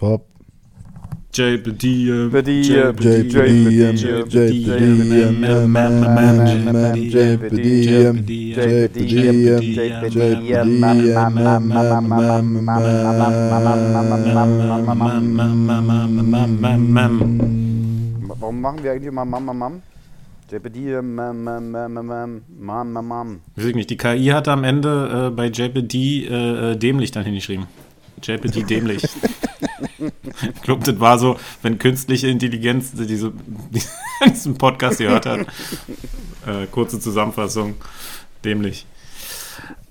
Top. Warum machen wir eigentlich immer Mam, Mam, Mam? JBDM, Mam, Mam, Mam, Mam, Mam, Mam, Mam. Weiß ich nicht, die KI hat am Ende äh, bei JPD äh, äh, dämlich dann hingeschrieben. JPD dämlich. Ich glaube, das war so, wenn künstliche Intelligenz diese, diesen Podcast gehört hat. Äh, kurze Zusammenfassung. Dämlich.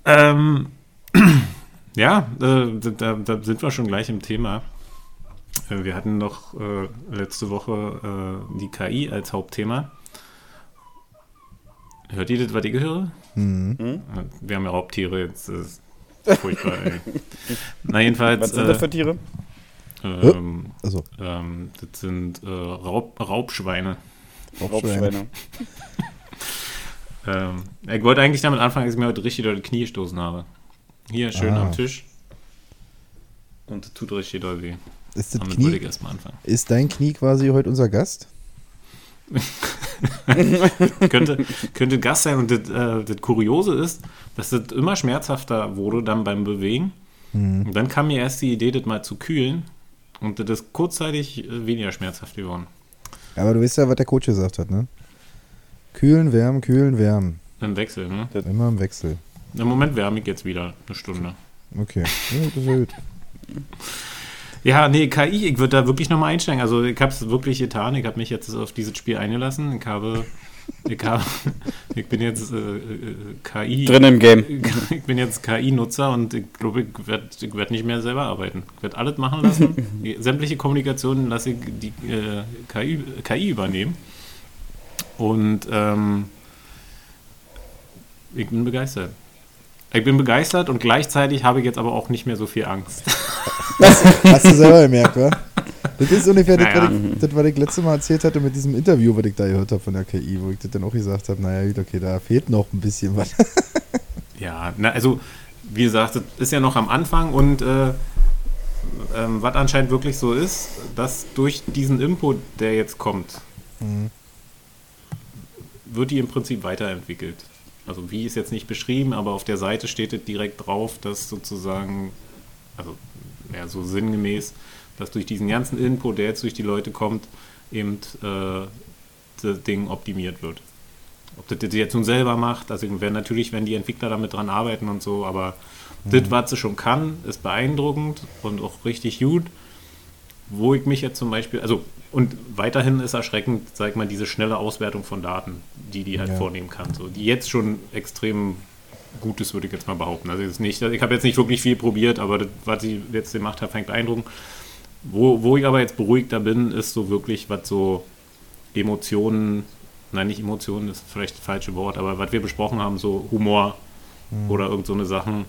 Ähm, ja, äh, da, da sind wir schon gleich im Thema. Äh, Wir hatten noch äh, letzte Woche äh, die KI als Hauptthema. Hört ihr das, was ich höre? Mhm. Äh, Wir haben ja Raubtiere jetzt. Das ist furchtbar, ey. Na, jedenfalls. Was sind das für Tiere? Ähm, Also, ähm, das sind äh, Raub, Raubschweine. Raubschweine. Ähm, ich wollte eigentlich damit anfangen, dass ich mir heute richtig durch die Knie gestoßen habe. Hier, schön Ah. am Tisch. Und das tut richtig doll weh. Ist, das Damit würde ich Knie, erstmal anfangen. ist dein Knie quasi heute unser Gast? könnte, könnte Gast sein. Und das, äh, das Kuriose ist, dass das immer schmerzhafter wurde dann beim Bewegen. Mhm. Und dann kam mir erst die Idee, das mal zu kühlen. Und das ist kurzzeitig äh, weniger schmerzhaft geworden. Aber du weißt ja, was der Coach gesagt hat, ne? Kühlen, wärmen, kühlen, wärmen. Im Wechsel, ne? Immer im Wechsel. Im Moment wärme ich jetzt wieder eine Stunde. Okay. Ja, das ist ja gut. Ja, nee, KI, ich würde da wirklich nochmal einsteigen. Also ich habe es wirklich getan. Ich habe mich jetzt auf dieses Spiel eingelassen. Ich habe, ich ich bin jetzt äh, äh, KI. Drin im Game. Ich bin jetzt KI-Nutzer und ich glaube, ich werde ich werd nicht mehr selber arbeiten. Ich werde alles machen lassen. Sämtliche Kommunikationen lasse ich die äh, KI, KI übernehmen. Und ähm, ich bin begeistert. Ich bin begeistert und gleichzeitig habe ich jetzt aber auch nicht mehr so viel Angst. Hast du selber gemerkt, wa? Das ist ungefähr das, Naja. was ich, das, was ich letztes Mal erzählt hatte mit diesem Interview, was ich da gehört habe von der KI, wo ich das dann auch gesagt habe, naja, gut, okay, da fehlt noch ein bisschen was. Ja, na, also wie gesagt, das ist ja noch am Anfang und äh, ähm, was anscheinend wirklich so ist, dass durch diesen Input, der jetzt kommt, Mhm. wird die im Prinzip weiterentwickelt. Also wie ist jetzt nicht beschrieben, aber auf der Seite steht es direkt drauf, dass sozusagen, also ja, so sinngemäß, dass durch diesen ganzen Input, der jetzt durch die Leute kommt, eben äh, das Ding optimiert wird. Ob das das jetzt nun selber macht, also wenn natürlich, wenn die Entwickler damit dran arbeiten und so, aber das, was sie schon kann, ist beeindruckend und auch richtig gut. Wo ich mich jetzt zum Beispiel, also und weiterhin ist erschreckend, sag ich mal, diese schnelle Auswertung von Daten, die die halt Ja. vornehmen kann. So, die jetzt schon extrem gut ist, würde ich jetzt mal behaupten. Also jetzt nicht, ich habe jetzt nicht wirklich viel probiert, aber das, was sie jetzt gemacht hat, fängt beeindruckend. Wo, wo ich aber jetzt beruhigter bin, ist so wirklich, was so Emotionen, nein, nicht Emotionen, ist vielleicht das falsche Wort, aber was wir besprochen haben, so Humor oder irgend so eine Sachen.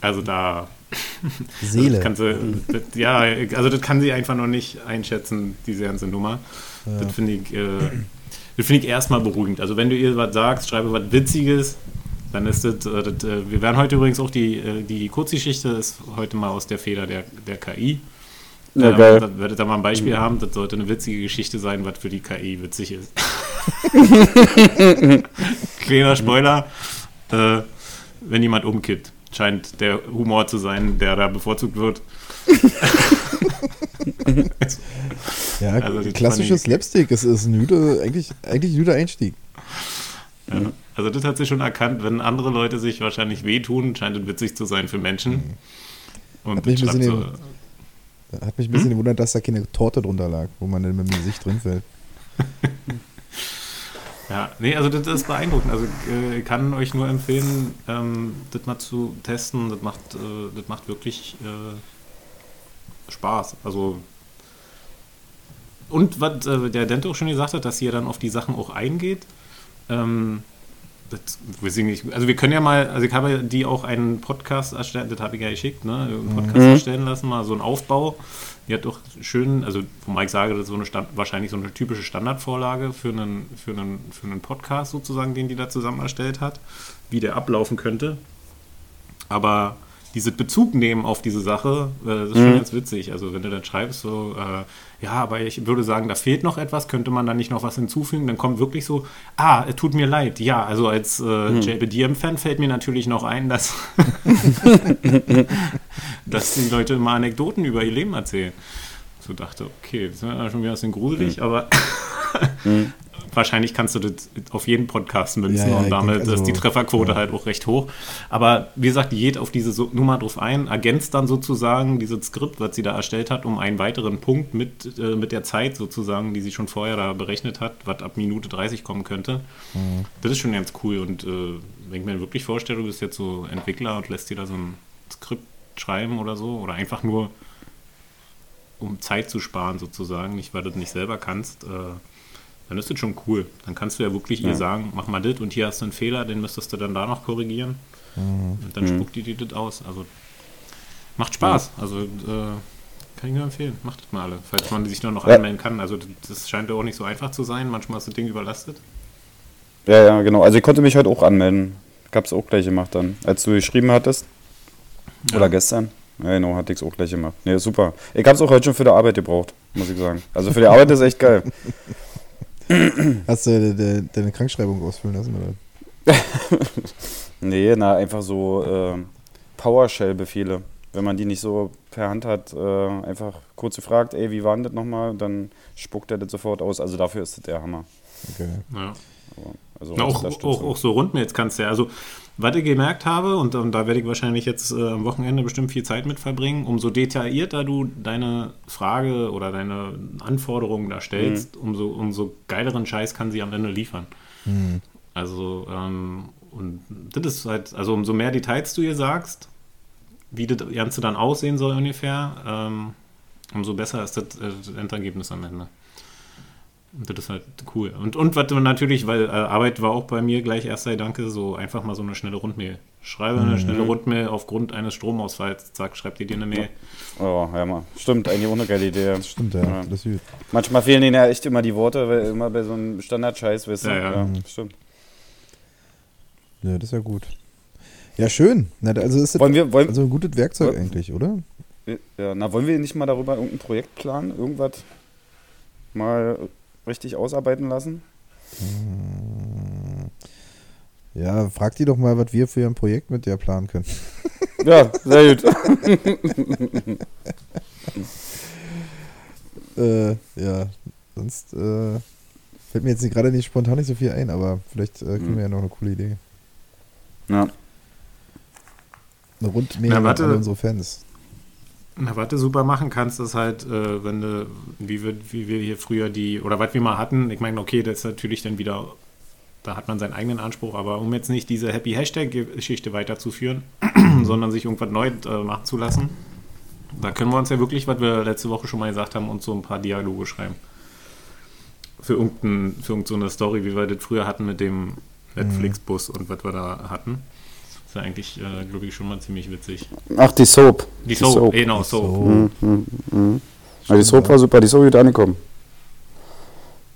Also da Seele. kann sie, das, ja, also das kann sie einfach noch nicht einschätzen, diese ganze Nummer. Das finde ich, äh, das finde ich erstmal beruhigend. Also wenn du ihr was sagst, schreibe was Witziges, dann ist das, äh, das äh, wir werden heute übrigens auch die, äh, die Kurzgeschichte ist heute mal aus der Feder der, der KI. Ja, Ähm, geil. Da werdet ihr mal ein Beispiel haben, das sollte eine witzige Geschichte sein, was für die KI witzig ist. Kleiner Spoiler, äh, wenn jemand umkippt, scheint der Humor zu sein, der da bevorzugt wird. Ja, Also klassisches Slapstick, es ist ein guter, eigentlich, eigentlich ein guter Einstieg. Ja. Also das hat sie schon erkannt, wenn andere Leute sich wahrscheinlich wehtun, scheint es witzig zu sein für Menschen. Und Hat mich ein bisschen so, Hat mich ein bisschen gewundert, dass da keine Torte drunter lag, wo man dann mit dem Gesicht drin fällt. Ja, nee, also das ist beeindruckend. Also äh, ich kann euch nur empfehlen, ähm, das mal zu testen. Das macht, äh, das macht wirklich äh, Spaß. Also und was äh, der Dente auch schon gesagt hat, dass ja dann auf die Sachen auch eingeht. Ähm, das, weiß ich nicht. Also wir können ja mal, also ich habe die auch einen Podcast erstellt, das habe ich ja geschickt, ne? Einen Podcast Mhm. erstellen lassen, mal so einen Aufbau. Die hat doch schön, also wo Mike sage, das ist so eine Stand, wahrscheinlich so eine typische Standardvorlage für einen, für, einen, für einen Podcast sozusagen, den die da zusammen erstellt hat, wie der ablaufen könnte. Aber diese Bezug nehmen auf diese Sache, äh, das ist schon ganz witzig. Also wenn du dann schreibst so, äh, ja, aber ich würde sagen, da fehlt noch etwas, könnte man da nicht noch was hinzufügen, dann kommt wirklich so, ah, es tut mir leid. Ja, also als äh, JBDM-Fan fällt mir natürlich noch ein, dass, dass die Leute immer Anekdoten über ihr Leben erzählen. So dachte, okay, das ist schon wieder ein bisschen gruselig, aber wahrscheinlich kannst du das auf jeden Podcast münzen Ja, ja, und damit also, ist die Trefferquote ja. halt auch recht hoch. Aber wie gesagt, die geht auf diese Nummer drauf ein, ergänzt dann sozusagen dieses Skript, was sie da erstellt hat, um einen weiteren Punkt mit, äh, mit der Zeit sozusagen, die sie schon vorher da berechnet hat, was ab Minute 30 kommen könnte. Das ist schon ganz cool. Und äh, wenn ich mir wirklich vorstelle, du bist jetzt so Entwickler und lässt dir da so ein Skript schreiben oder so, oder einfach nur um Zeit zu sparen sozusagen, nicht weil du das nicht selber kannst, äh, dann ist das schon cool. Dann kannst du ja wirklich Ja. ihr sagen, mach mal das und hier hast du einen Fehler, den müsstest du dann da noch korrigieren. Und dann Mhm. spuckt die dir das aus. Also macht Spaß. Also äh, kann ich nur empfehlen. Macht das mal alle, falls man sich nur noch Ja. anmelden kann. Also das- scheint ja auch nicht so einfach zu sein. Manchmal ist das Ding überlastet. Ja, ja, genau. Also ich konnte mich heute auch anmelden. Ich hab's auch gleich gemacht dann. Als du geschrieben hattest. Ja. Oder gestern. Ja, genau, hatte ich es auch gleich gemacht. Nee, super. Ich hab's auch heute schon für die Arbeit gebraucht, muss ich sagen. Also für die Arbeit ist echt geil. Hast du de, de, deine Krankschreibung ausfüllen lassen? Oder? Nee, na, einfach so äh, PowerShell-Befehle. Wenn man die nicht so per Hand hat, äh, einfach kurz gefragt, ey, wie war denn das nochmal? Dann spuckt er das sofort aus. Also dafür ist das der Hammer. Okay. Ja. Also Na, als auch, auch, auch so Rundmails kannst du ja. Also, was ich gemerkt habe, und, und da werde ich wahrscheinlich jetzt äh, am Wochenende bestimmt viel Zeit mit verbringen, umso detaillierter du deine Frage oder deine Anforderungen da stellst, umso, umso geileren Scheiß kann sie am Ende liefern. Hm. Also, ähm, und das ist halt, also umso mehr Details du ihr sagst, wie das Ganze dann aussehen soll ungefähr, ähm, umso besser ist das, äh, das Endergebnis am Ende. Und das ist halt cool. Und, und was natürlich, weil äh, Arbeit war auch bei mir gleich erst sei Danke, so einfach mal so eine schnelle Rundmail. Schreibe eine schnelle Rundmail aufgrund eines Stromausfalls. Zack, schreib dir dir eine Mail. Oh, ja, mal. Stimmt, eigentlich auch eine geile Idee. Stimmt, ja. Ja. Das ist gut. Manchmal fehlen denen ja echt immer die Worte, weil immer bei so einem Standard-Scheiß, weißt du? Ja, ja. stimmt. Ja, das ist ja gut. Ja, schön. Na, also ist das Wollen wir, wollen, also ein gutes Werkzeug Wollen- eigentlich, oder? ja, na, wollen wir nicht mal darüber irgendein Projekt planen? Irgendwas mal richtig ausarbeiten lassen? Ja, frag die doch mal, was wir für ein Projekt mit der planen können. Ja, sehr gut. Äh, ja, sonst äh, fällt mir jetzt gerade nicht spontan nicht so viel ein, aber vielleicht äh, kriegen Mhm. wir ja noch eine coole Idee. Ja. Eine Rundmail an unsere Fans. Na, was du super machen kannst, ist halt, äh, wenn du, wie wir, wie wir hier früher die, oder was wir mal hatten, ich meine, okay, das ist natürlich dann wieder, da hat man seinen eigenen Anspruch, aber um jetzt nicht diese Happy Hashtag-Geschichte weiterzuführen, sondern sich irgendwas neu äh, machen zu lassen, da können wir uns ja wirklich, was wir letzte Woche schon mal gesagt haben, uns so ein paar Dialoge schreiben. Für, irgendein, für irgendeine Story, wie wir das früher hatten mit dem Netflix-Bus und was wir da hatten. Ist eigentlich, äh, glaube ich, schon mal ziemlich witzig. Ach, die Soap. Die Soap, genau, Soap. So. Mhm, mhm, mhm. Ja, die Soap war super, die ist so gut angekommen.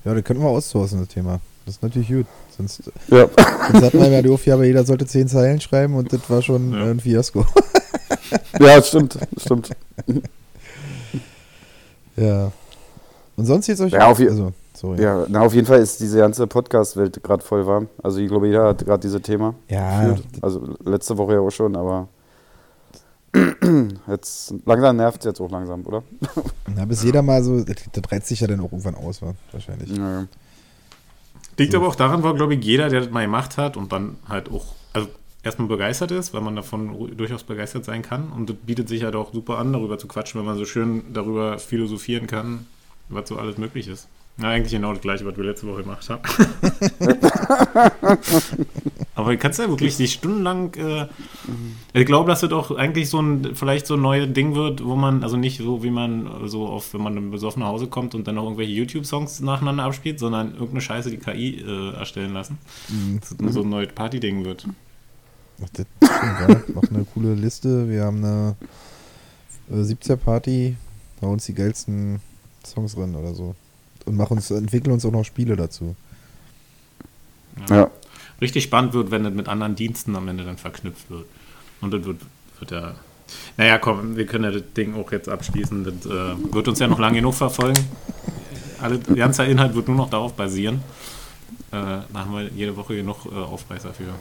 Ja, das könnten wir outsourcen, das Thema. Das ist natürlich gut. Sonst, Ja. sonst hatten wir ja die Aufgabe, jeder sollte zehn Zeilen schreiben und das war schon Ja. äh, ein Fiasko. ja, das stimmt, stimmt. ja. Und sonst jetzt euch. Ja, auf je- also, sorry. Ja, na, auf jeden Fall ist diese ganze Podcast-Welt gerade voll warm. Also ich glaube, jeder hat gerade dieses Thema. Ja, gefühlt. Also letzte Woche ja auch schon, aber jetzt langsam nervt es jetzt auch langsam, oder? na, bis jeder mal so, das, das reizt sich ja dann auch irgendwann aus, wa? wahrscheinlich. Ja. Liegt aber auch daran, weil, glaube ich, jeder, der das mal gemacht hat und dann halt auch, also erstmal begeistert ist, weil man davon durchaus begeistert sein kann. Und das bietet sich halt auch super an, darüber zu quatschen, wenn man so schön darüber philosophieren kann, was so alles möglich ist. Na, eigentlich genau das gleiche, was wir letzte Woche gemacht haben. Aber du kannst ja wirklich sich stundenlang. Äh, ich glaube, dass das doch eigentlich so ein, vielleicht so ein neues Ding wird, wo man, also nicht so wie man so oft, wenn man besoffen nach Hause kommt und dann noch irgendwelche YouTube-Songs nacheinander abspielt, sondern irgendeine Scheiße die KI äh, erstellen lassen. Dass das so ein neues Party-Ding wird. Ach, das stimmt, ja. Noch eine coole Liste. Wir haben eine äh, 17-Party, da uns die geilsten Songs drin oder so. Und machen uns, entwickeln uns auch noch Spiele dazu. ja. Richtig spannend wird, wenn das mit anderen Diensten am Ende dann verknüpft wird. Und das wird, wird ja Naja, komm, wir können ja das Ding auch jetzt abschließen. Das äh, wird uns ja noch lange genug verfolgen. Alle, der ganze Inhalt wird nur noch darauf basieren. Äh, da haben wir jede Woche genug äh, Aufreißer für.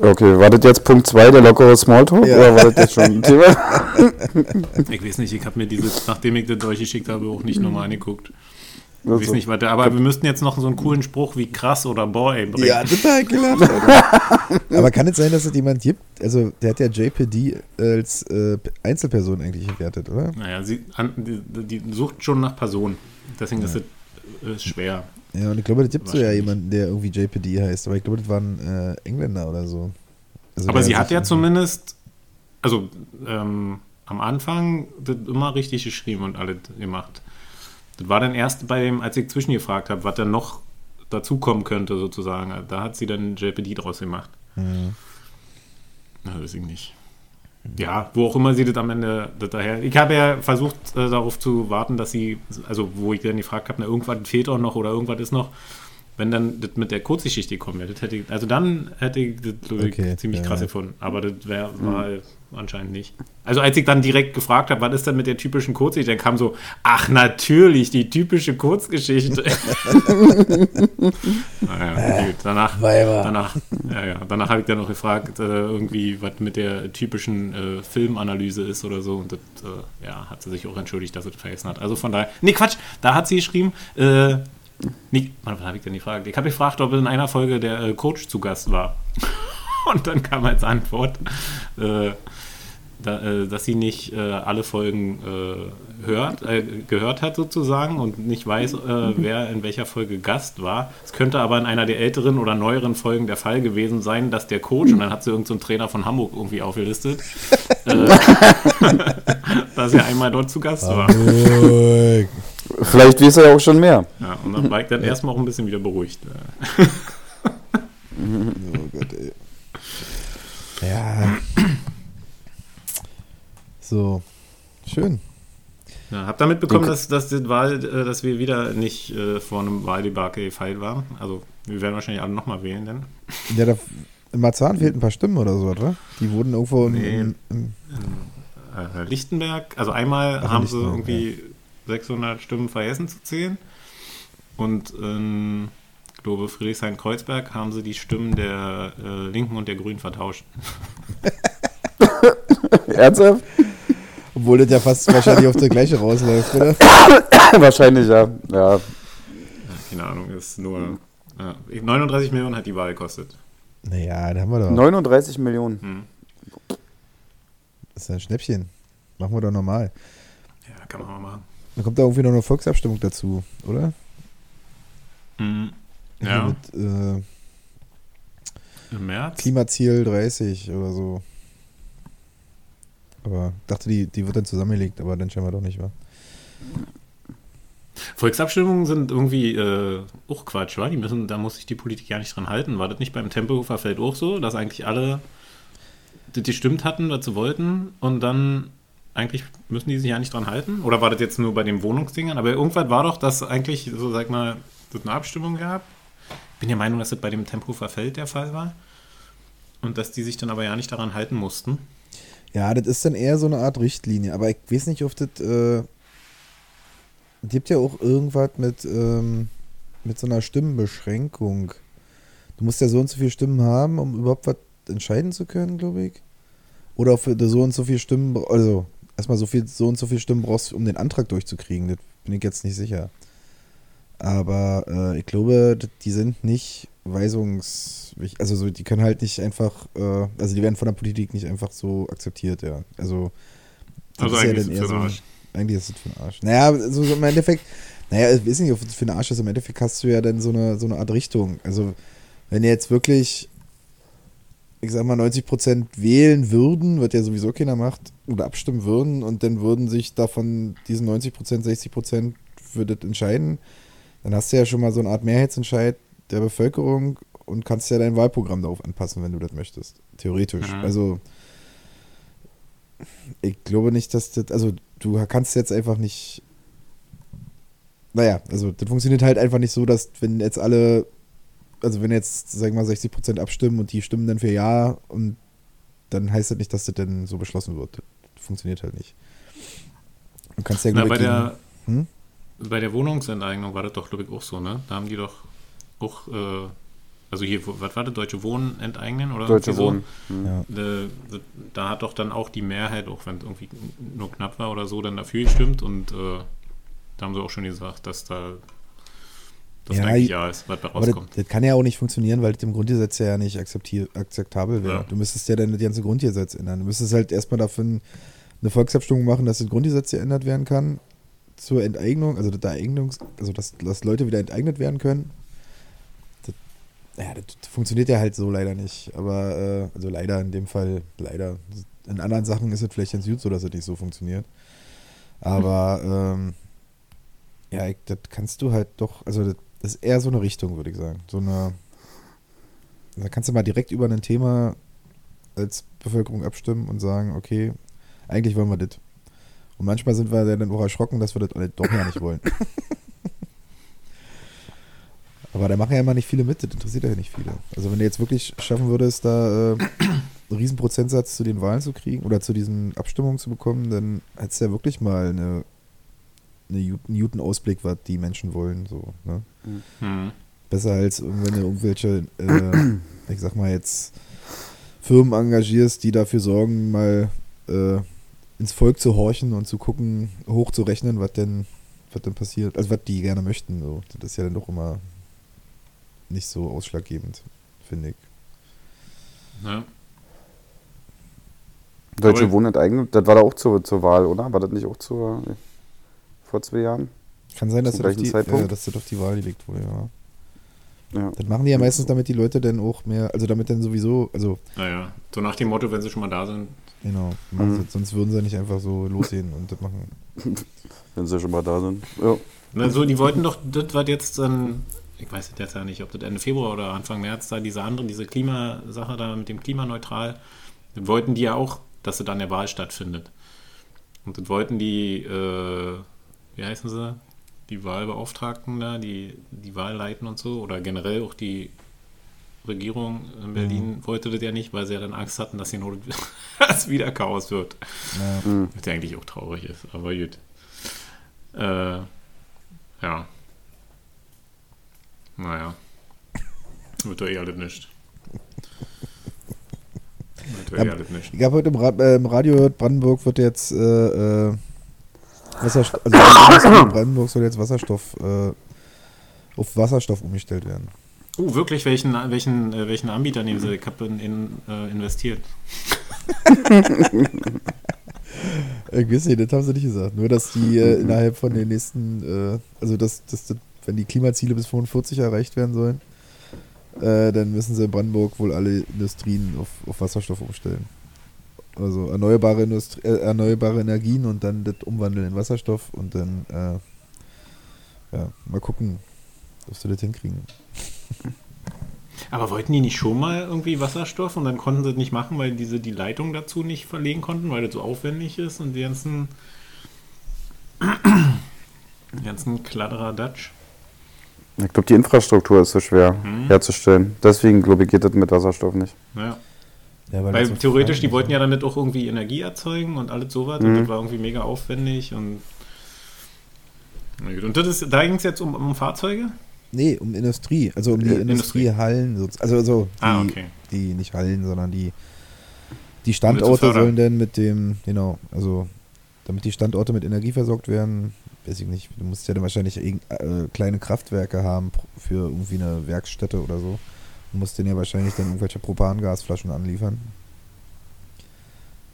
Okay, war das jetzt Punkt 2, der lockere Smalltalk? Ja. Oder war das jetzt schon ein Thema? Ich weiß nicht, ich habe mir dieses, nachdem ich das durchgeschickt habe, auch nicht nochmal angeguckt. Ich Also, weiß nicht weiter, aber wir müssten jetzt noch so einen coolen Spruch wie krass oder boy bringen. Ja, total gelacht. Alter. Aber kann es sein, dass es jemand gibt? Also, der hat ja JPD als äh, Einzelperson eigentlich gewertet, oder? Naja, sie, an, die, die sucht schon nach Personen. Deswegen ist es äh, schwer. Ja, und ich glaube, das gibt so ja jemanden, der irgendwie JPD heißt. Aber ich glaube, das waren äh, Engländer oder so. Also Aber sie hat ja zumindest, also ähm, am Anfang das immer richtig geschrieben und alles gemacht. Das war dann erst bei dem, als ich zwischengefragt habe, was dann noch dazukommen könnte, sozusagen. Da hat sie dann JPD draus gemacht. Mhm. Na, weiß ich nicht. Ja, wo auch immer sie das am Ende das daher. Ich habe ja versucht, äh, darauf zu warten, dass sie, also wo ich dann gefragt habe, na, irgendwas fehlt auch noch oder irgendwas ist noch. Wenn dann das mit der Kurzgeschichte kommen wäre, das hätte ich, also dann hätte ich das ich, Okay, ziemlich ja. krass gefunden. Aber das wär, war anscheinend nicht. Also als ich dann direkt gefragt habe, was ist denn mit der typischen Kurzgeschichte, dann kam so, ach natürlich, die typische Kurzgeschichte. naja, gut, danach, Weiber. danach, ja, ja, danach habe ich dann noch gefragt, äh, irgendwie, was mit der typischen äh, Filmanalyse ist oder so. Und das, äh, ja, hat sie sich auch entschuldigt, dass sie das vergessen hat. Also von daher, nee, Quatsch, da hat sie geschrieben, äh, nee, was habe ich denn gefragt? Ich habe gefragt, ob in einer Folge der äh, Coach zu Gast war. Und dann kam als Antwort, äh, da, äh, dass sie nicht äh, alle Folgen äh, hört, äh, gehört hat sozusagen und nicht weiß, äh, wer in welcher Folge Gast war. Es könnte aber in einer der älteren oder neueren Folgen der Fall gewesen sein, dass der Coach, und dann hat sie irgendeinen so einen Trainer von Hamburg irgendwie aufgelistet, äh, dass er einmal dort zu Gast war. Hamburg. Vielleicht weiß er ja auch schon mehr. Ja, und dann war ich dann erstmal auch ein bisschen wieder beruhigt. Oh Gott, ey. Ja. So. Schön. Ja, hab damit bekommen, Okay. dass, dass, das Wahl, äh, dass wir wieder nicht äh, vor einem Wahldebakel gefeilt waren. Also wir werden wahrscheinlich alle nochmal wählen, denn. Ja, da, in Marzahn fehlten ein paar Stimmen oder so, oder? Die wurden irgendwo im, Nee. im, im äh, Lichtenberg, also einmal Ach, haben sie irgendwie 600 Stimmen vergessen zu zählen und in, ich glaube, Friedrichshain-Kreuzberg haben sie die Stimmen der äh, Linken und der Grünen vertauscht. Ernsthaft? Obwohl das ja fast wahrscheinlich auf der gleiche rausläuft, oder? Wahrscheinlich, ja. Ja, Ja, keine Ahnung, ist nur. Ja, 39 Millionen hat die Wahl gekostet. Naja, da haben wir doch. 39 Millionen. Hm. Das ist ein Schnäppchen. Machen wir doch normal. Ja, kann man mal machen. Dann kommt da irgendwie noch eine Volksabstimmung dazu, oder? Hm. Hier Ja, Mit äh, im März. Klimaziel 30 oder so. Aber dachte, die, die wird dann zusammengelegt, aber dann scheinbar doch nicht, wa? Volksabstimmungen sind irgendwie äh, auch Quatsch, wa? Die müssen, da muss sich die Politik ja nicht dran halten. War das nicht beim Tempelhofer Feld auch so, dass eigentlich alle das gestimmt hatten, was sie wollten und dann eigentlich müssen die sich ja nicht dran halten? Oder war das jetzt nur bei den Wohnungsdingern? Aber irgendwas war doch, dass eigentlich, so sag mal, das eine Abstimmung gab. Ich bin der Meinung, dass das bei dem Tempelhofer Feld der Fall war. Und dass die sich dann aber ja nicht daran halten mussten. Ja, das ist dann eher so eine Art Richtlinie, aber ich weiß nicht, ob das. Äh, gibt ja auch irgendwas mit, ähm, mit so einer Stimmenbeschränkung. Du musst ja so und so viele Stimmen haben, um überhaupt was entscheiden zu können, glaube ich. Oder du so und so viele Stimmen, also erstmal so viel, so und so viele Stimmen brauchst, um den Antrag durchzukriegen. Das bin ich jetzt nicht sicher. Aber äh, ich glaube, die sind nicht weisungs... Also so, die können halt nicht einfach, äh, also die werden von der Politik nicht einfach so akzeptiert, ja. Also, das Also ist ja eigentlich dann ist eher es für so, den Arsch. eigentlich ist es für den Arsch. Naja, so, so im Endeffekt, naja, ich weiß nicht, ob es für den Arsch ist. Im Endeffekt hast du ja dann so eine, so eine Art Richtung. Also, wenn ihr jetzt wirklich, ich sag mal, 90% wählen würden, was ja sowieso keiner macht, oder abstimmen würden, und dann würden sich davon diesen 90%, 60% für das entscheiden, dann hast du ja schon mal so eine Art Mehrheitsentscheid der Bevölkerung und kannst ja dein Wahlprogramm darauf anpassen, wenn du das möchtest. Theoretisch. Mhm. Also, ich glaube nicht, dass das, also du kannst jetzt einfach nicht, naja, also das funktioniert halt einfach nicht so, dass wenn jetzt alle, also wenn jetzt, sag ich mal, 60% abstimmen und die stimmen dann für Ja und dann heißt das nicht, dass das denn so beschlossen wird. Das funktioniert halt nicht. Du kannst ja, Na, bei der, Hm? Bei der Wohnungsenteignung war das doch, glaube ich, auch so, ne? Da haben die doch auch, äh, also hier, was war das, Deutsche Wohnen enteignen oder Deutsche so? Wohnen. Hm. Ja. Äh, Da hat doch dann auch die Mehrheit, auch wenn es irgendwie nur knapp war oder so, dann dafür gestimmt und äh, da haben sie auch schon gesagt, dass da das Ja, eigentlich ja ist, was da Aber das, rauskommt. das kann ja auch nicht funktionieren, weil das im Grundgesetz ja nicht akzeptier akzeptabel wäre. Ja. Du müsstest ja dann das ganze Grundgesetz ändern. Du müsstest halt erstmal dafür ein- eine Volksabstimmung machen, dass das Grundgesetz geändert werden kann zur Enteignung, also der Eignungs, also dass, dass Leute wieder enteignet werden können. Das, ja, das funktioniert ja halt so leider nicht. Aber äh, also leider in dem Fall leider. In anderen Sachen ist es vielleicht ganz gut so, dass es nicht so funktioniert. Aber ähm, ja, ich, das kannst du halt doch, also das, das ist eher so eine Richtung, würde ich sagen. So eine, da kannst du mal direkt über ein Thema als Bevölkerung abstimmen und sagen, okay, eigentlich wollen wir das. Und manchmal sind wir dann auch erschrocken, dass wir das alle doch ja nicht wollen. Aber da machen ja immer nicht viele mit, das interessiert ja nicht viele. Also wenn du jetzt wirklich schaffen würdest, da äh, einen riesen Prozentsatz zu den Wahlen zu kriegen oder zu diesen Abstimmungen zu bekommen, dann hättest du ja wirklich mal eine, eine einen guten Ausblick, was die Menschen wollen. So, ne? Hm. Besser als wenn du irgendwelche, äh, ich sag mal jetzt, Firmen engagierst, die dafür sorgen, mal äh, ins Volk zu horchen und zu gucken, hochzurechnen, was denn, was denn passiert. Also was die gerne möchten. So. Das ist ja dann doch immer nicht so ausschlaggebend, finde ich. Ja. Deutsche Aber- Wohnen enteignet, das war da auch zur, zur Wahl, oder? War das nicht auch zur, vor zwei Jahren? Kann sein, dass das, auf die, äh, dass das auf die Wahl gelegt wurde, ja. Ja. Das machen die ja meistens, damit die Leute dann auch mehr, also damit dann sowieso, also Naja, so nach dem Motto, wenn sie schon mal da sind. genau, machen Mhm. sie, sonst würden sie nicht einfach so losgehen und das machen. Wenn sie schon mal da sind. Ja. Na, so, die wollten doch, das war jetzt dann, ich weiß jetzt ja nicht, ob das Ende Februar oder Anfang März da diese andere, diese Klimasache da mit dem Klimaneutral, dann wollten die ja auch, dass es an der Wahl stattfindet. Und dann wollten die, äh, wie heißen sie, die Wahlbeauftragten da, die die Wahl leiten und so, oder generell auch die Regierung in Berlin wollte das ja nicht, weil sie ja dann Angst hatten, dass hier nur dass wieder Chaos wird. Ja. Hm. Was ja eigentlich auch traurig ist, aber gut. Äh, ja. Naja. Wird doch eh alles nicht. Wird doch eh Ja, alles nicht. Ich habe heute im, Ra äh, im Radio gehört, Brandenburg wird jetzt äh, äh, Wasserstoff, also in Brandenburg soll jetzt Wasserstoff äh, auf Wasserstoff umgestellt werden. Uh, wirklich, welchen, welchen, äh, welchen Anbieter nehmen Sie? Ich habe in, in, äh, investiert. Ich weiß nicht, das haben sie nicht gesagt. Nur, dass die äh, innerhalb von den nächsten, äh, also dass, dass, das- wenn die Klimaziele bis 45 erreicht werden sollen, äh, dann müssen sie in Brandenburg wohl alle Industrien auf, auf Wasserstoff umstellen. Also erneuerbare, Industrie, äh, erneuerbare Energien und dann das umwandeln in Wasserstoff und dann, äh, ja, mal gucken, ob sie das hinkriegen. Aber wollten die nicht schon mal irgendwie Wasserstoff und dann konnten sie es nicht machen, weil diese die Leitung dazu nicht verlegen konnten, weil das so aufwendig ist und die ganzen die ganzen Kladderadatsch. Ich glaube, die Infrastruktur ist so schwer Mhm. herzustellen. Deswegen, glaube ich, geht das mit Wasserstoff nicht. Ja. Ja, Weil so theoretisch, die wollten ja damit auch irgendwie Energie erzeugen und alles sowas. Und Mhm. das war irgendwie mega aufwendig und. Na gut. Und das ist, da ging es jetzt um, um Fahrzeuge? Nee, um Industrie, also um die Äh, Industrie. Industriehallen, so- also, also die, Ah, okay. die nicht Hallen, sondern die, die Standorte sollen dann mit dem, genau, also damit die Standorte mit Energie versorgt werden, weiß ich nicht, du musst ja dann wahrscheinlich äh, kleine Kraftwerke haben für irgendwie eine Werkstätte oder so. Du musst denen ja wahrscheinlich dann irgendwelche Propangasflaschen anliefern.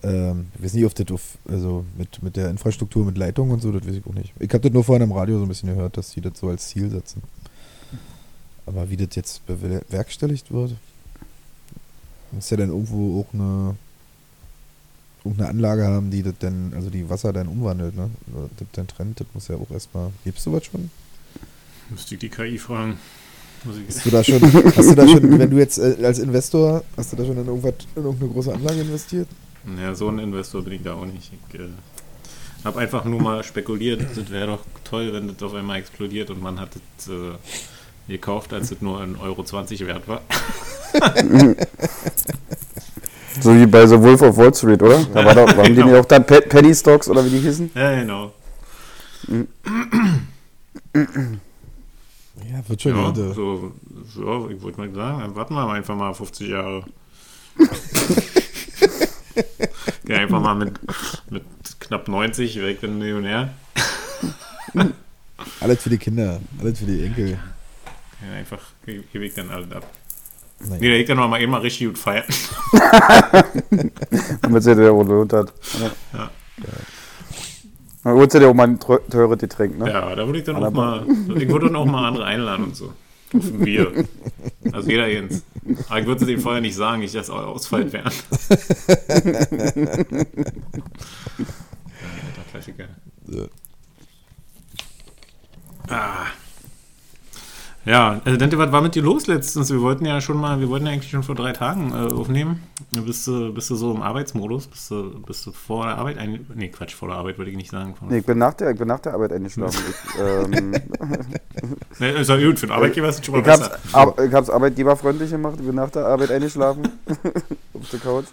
Ähm, ich weiß nicht, ob das auf, also mit, mit der Infrastruktur, mit Leitungen und so, das weiß ich auch nicht. Ich habe das nur vorhin im Radio so ein bisschen gehört, dass die das so als Ziel setzen. Aber wie das jetzt bewerkstelligt wird, muss ja dann irgendwo auch eine, irgendeine Anlage haben, die das dann, also die Wasser dann umwandelt, ne? Das dann trennt, das muss ja auch erstmal. Gibst du was schon? Müsste ich die KI fragen. Hast du da schon, hast du da schon, wenn du jetzt äh, als Investor, hast du da schon in irgendwas, in irgendeine große Anlage investiert? Ja, so ein Investor bin ich da auch nicht. Ich äh, habe einfach nur mal spekuliert, das wäre doch toll, wenn das auf einmal explodiert und man hat es äh, gekauft, als es nur 1,20 Euro wert war. So wie bei The Wolf of Wall Street, oder? Da war doch, waren die Genau. nicht auch dann Pe Penny Stocks oder wie die hießen? Ja, genau. Ja, wird schon Ja, heute. so, so, ich wollte mal sagen, dann warten wir mal einfach mal 50 Jahre. Geh einfach mal mit, mit knapp 90 weg, bin Millionär. Alles für die Kinder, alles für die Enkel. Ja, einfach ge- gebe ich dann alles ab. Nein. Nee, da ich dann noch mal eben mal richtig gut feiern. Damit sie der gelohnt hat. Ja. Ja. Dann holt sie dir auch mal ein teures Getränk, ne? Ja, da würde ich dann auch mal, ich würde dann auch mal andere einladen und so. Auf ein Bier. Also jeder Jens. Aber ich würde es denen vorher nicht sagen, dass auch ausfallen werden. ja, Klassiker. Ah. Ja, also Dante, was war mit dir los letztens? Wir wollten ja schon mal, wir wollten ja eigentlich schon vor drei Tagen äh, aufnehmen. Bist du, bist du so im Arbeitsmodus? Bist du, bist du vor der Arbeit? Ein, nee, Quatsch, vor der Arbeit würde ich nicht sagen. Nee, ich bin nach der, ich bin nach der Arbeit eingeschlafen. Ich, ähm, Nee, ist ja gut, für den Arbeitgeber ist es schon mal ich, hab's, besser. Ar- ich hab's arbeitgeberfreundlich gemacht, ich bin nach der Arbeit eingeschlafen. auf der Couch.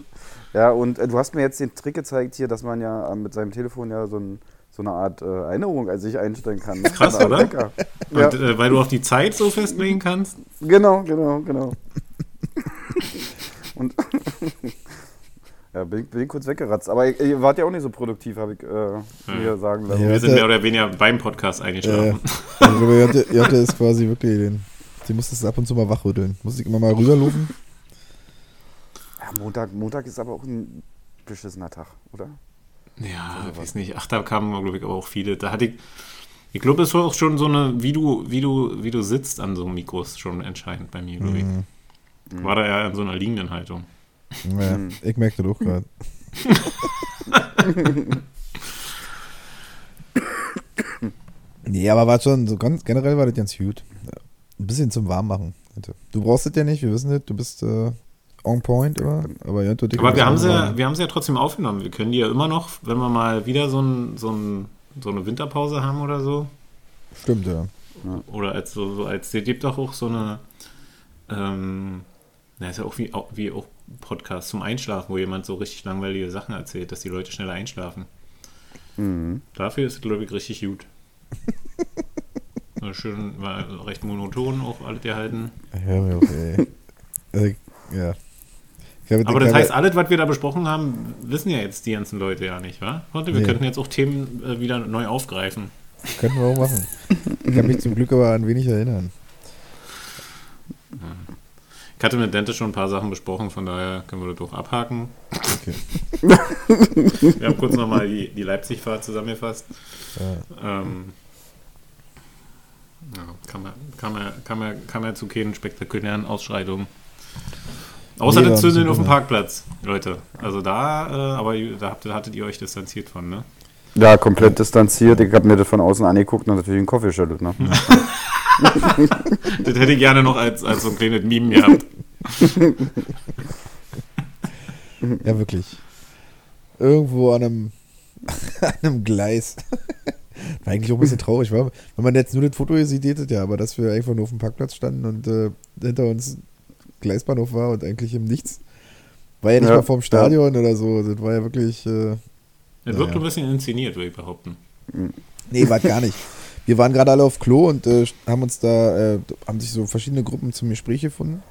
Ja, und äh, du hast mir jetzt den Trick gezeigt hier, dass man ja äh, mit seinem Telefon ja so, ein, so eine Art äh, Erinnerung an sich einstellen kann. ne? Krass, oder? Wecker. Ja, Und, äh, weil du auch die Zeit so festlegen kannst. genau, genau, genau. und ja, bin, bin kurz weggeratzt. Aber ihr, ihr wart ja auch nicht so produktiv, habe ich äh, mir sagen lassen. Ja. Wir sind mehr oder weniger beim Podcast eingeschlafen. also, ihr hatte, ihr hatte es quasi wirklich den. Sie musste es ab und zu mal wachrütteln. Muss ich immer mal rüberlaufen? Ja, Montag, Montag ist aber auch ein beschissener Tag, oder? Ja, ich weiß nicht. Ach, da kamen, glaube ich, aber auch viele. Da hatte ich. Ich glaube, es war auch schon so eine, wie du, wie du, wie du sitzt an so einem Mikro, ist schon entscheidend bei mir, glaube ich. Mhm. War da ja in so einer liegenden Haltung. Ja, Mhm. ich merke das auch gerade. nee, aber war schon, so ganz generell war das ganz gut. Ein bisschen zum Warmmachen. Du brauchst das ja nicht, wir wissen das, du bist äh, on point, oder? Aber, ja, du, Aber wir haben sie, ja, wir haben sie ja trotzdem aufgenommen. Wir können die ja immer noch, wenn wir mal wieder so, ein, so, ein, so eine Winterpause haben oder so, Stimmt, ja. oder als so, so als es gibt doch auch so eine ähm, na, ist ja auch wie, auch wie auch Podcast zum Einschlafen, wo jemand so richtig langweilige Sachen erzählt, dass die Leute schneller einschlafen. Mhm. Dafür ist es, glaube ich, richtig gut. War schön, war recht monoton auch alle gehalten. Hör mir auf, ey. äh, ja. Habe- Aber das heißt, alles, was wir da besprochen haben, wissen ja jetzt die ganzen Leute ja nicht, wa? Warte, wir Nee. könnten jetzt auch Themen äh, wieder neu aufgreifen. Könnten wir auch machen. Ich kann mich zum Glück aber an wenig erinnern. Ich hatte mit Dente schon ein paar Sachen besprochen, von daher können wir das auch abhaken. Okay. Wir haben kurz nochmal die, die Leipzig-Fahrt zusammengefasst. Ja. Ähm, ja, kann, man, kann, man, kann, man, kann man zu keinen spektakulären Ausschreitungen. Außer Nee, Zünden müssen auf dem Parkplatz, Leute. Also da, äh, aber da habt, ihr- hattet ihr euch distanziert von, ne? Ja, komplett distanziert. Ich habe mir das von außen angeguckt und natürlich einen Kaffee geschüttelt. Ne? Das hätte ich gerne noch als, als so ein kleines Meme gehabt. ja, wirklich. Irgendwo an einem, an einem Gleis. War eigentlich auch ein bisschen traurig, war. Wenn man jetzt nur das Foto hier sieht, ja, aber dass wir einfach nur auf dem Parkplatz standen und äh, hinter uns Gleisbahnhof war und eigentlich im Nichts. War ja nicht Ja, mal vorm Stadion oder so. Das war ja wirklich. Äh, Das wirkt ja. ein bisschen inszeniert, würde ich behaupten. Nee, war gar nicht. Wir waren gerade alle auf Klo und äh, haben uns da, äh, haben sich so verschiedene Gruppen zum Gespräch gefunden.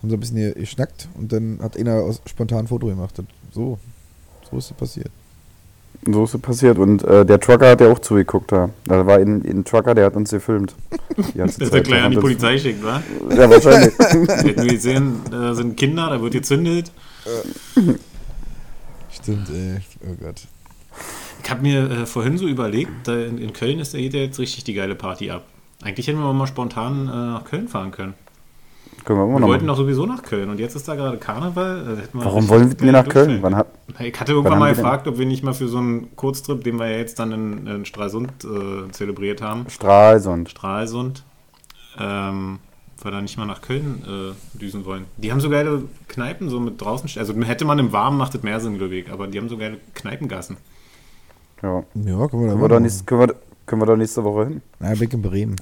Haben so ein bisschen hier geschnackt und dann hat einer aus, spontan ein Foto gemacht. So, so ist es passiert. So ist es passiert. Und äh, der Trucker hat ja auch zugeguckt da. Da war ein, ein Trucker, der hat uns gefilmt. Das wird gleich Der an die Polizei schickt, wa? Ja, wahrscheinlich. Hätten wir gesehen, da sind Kinder, da wird gezündet. Stimmt, ey. Oh Gott. Ich habe mir äh, vorhin so überlegt, da in, in Köln ist da geht ja jetzt richtig die geile Party ab. Eigentlich hätten wir mal spontan äh, nach Köln fahren können. Können wir immer Wir noch wollten machen. doch sowieso nach Köln und jetzt ist da gerade Karneval. äh, Warum wollen wir nach Köln? Wann hat, Ich hatte irgendwann mal gefragt, ob wir nicht mal für so einen Kurztrip, den wir ja jetzt dann in, in Stralsund äh, zelebriert haben, Stralsund. Stralsund, ähm, wir da nicht mal nach Köln äh, düsen wollen. Die haben so geile Kneipen, so mit draußen. Also hätte man im Warmen macht das mehr Sinn, glaube ich, aber die haben so geile Kneipengassen. Ja. Ja, können wir da Können wir, machen. nächst, können, wir, können wir doch nächste Woche hin. Na, ich bin in Bremen.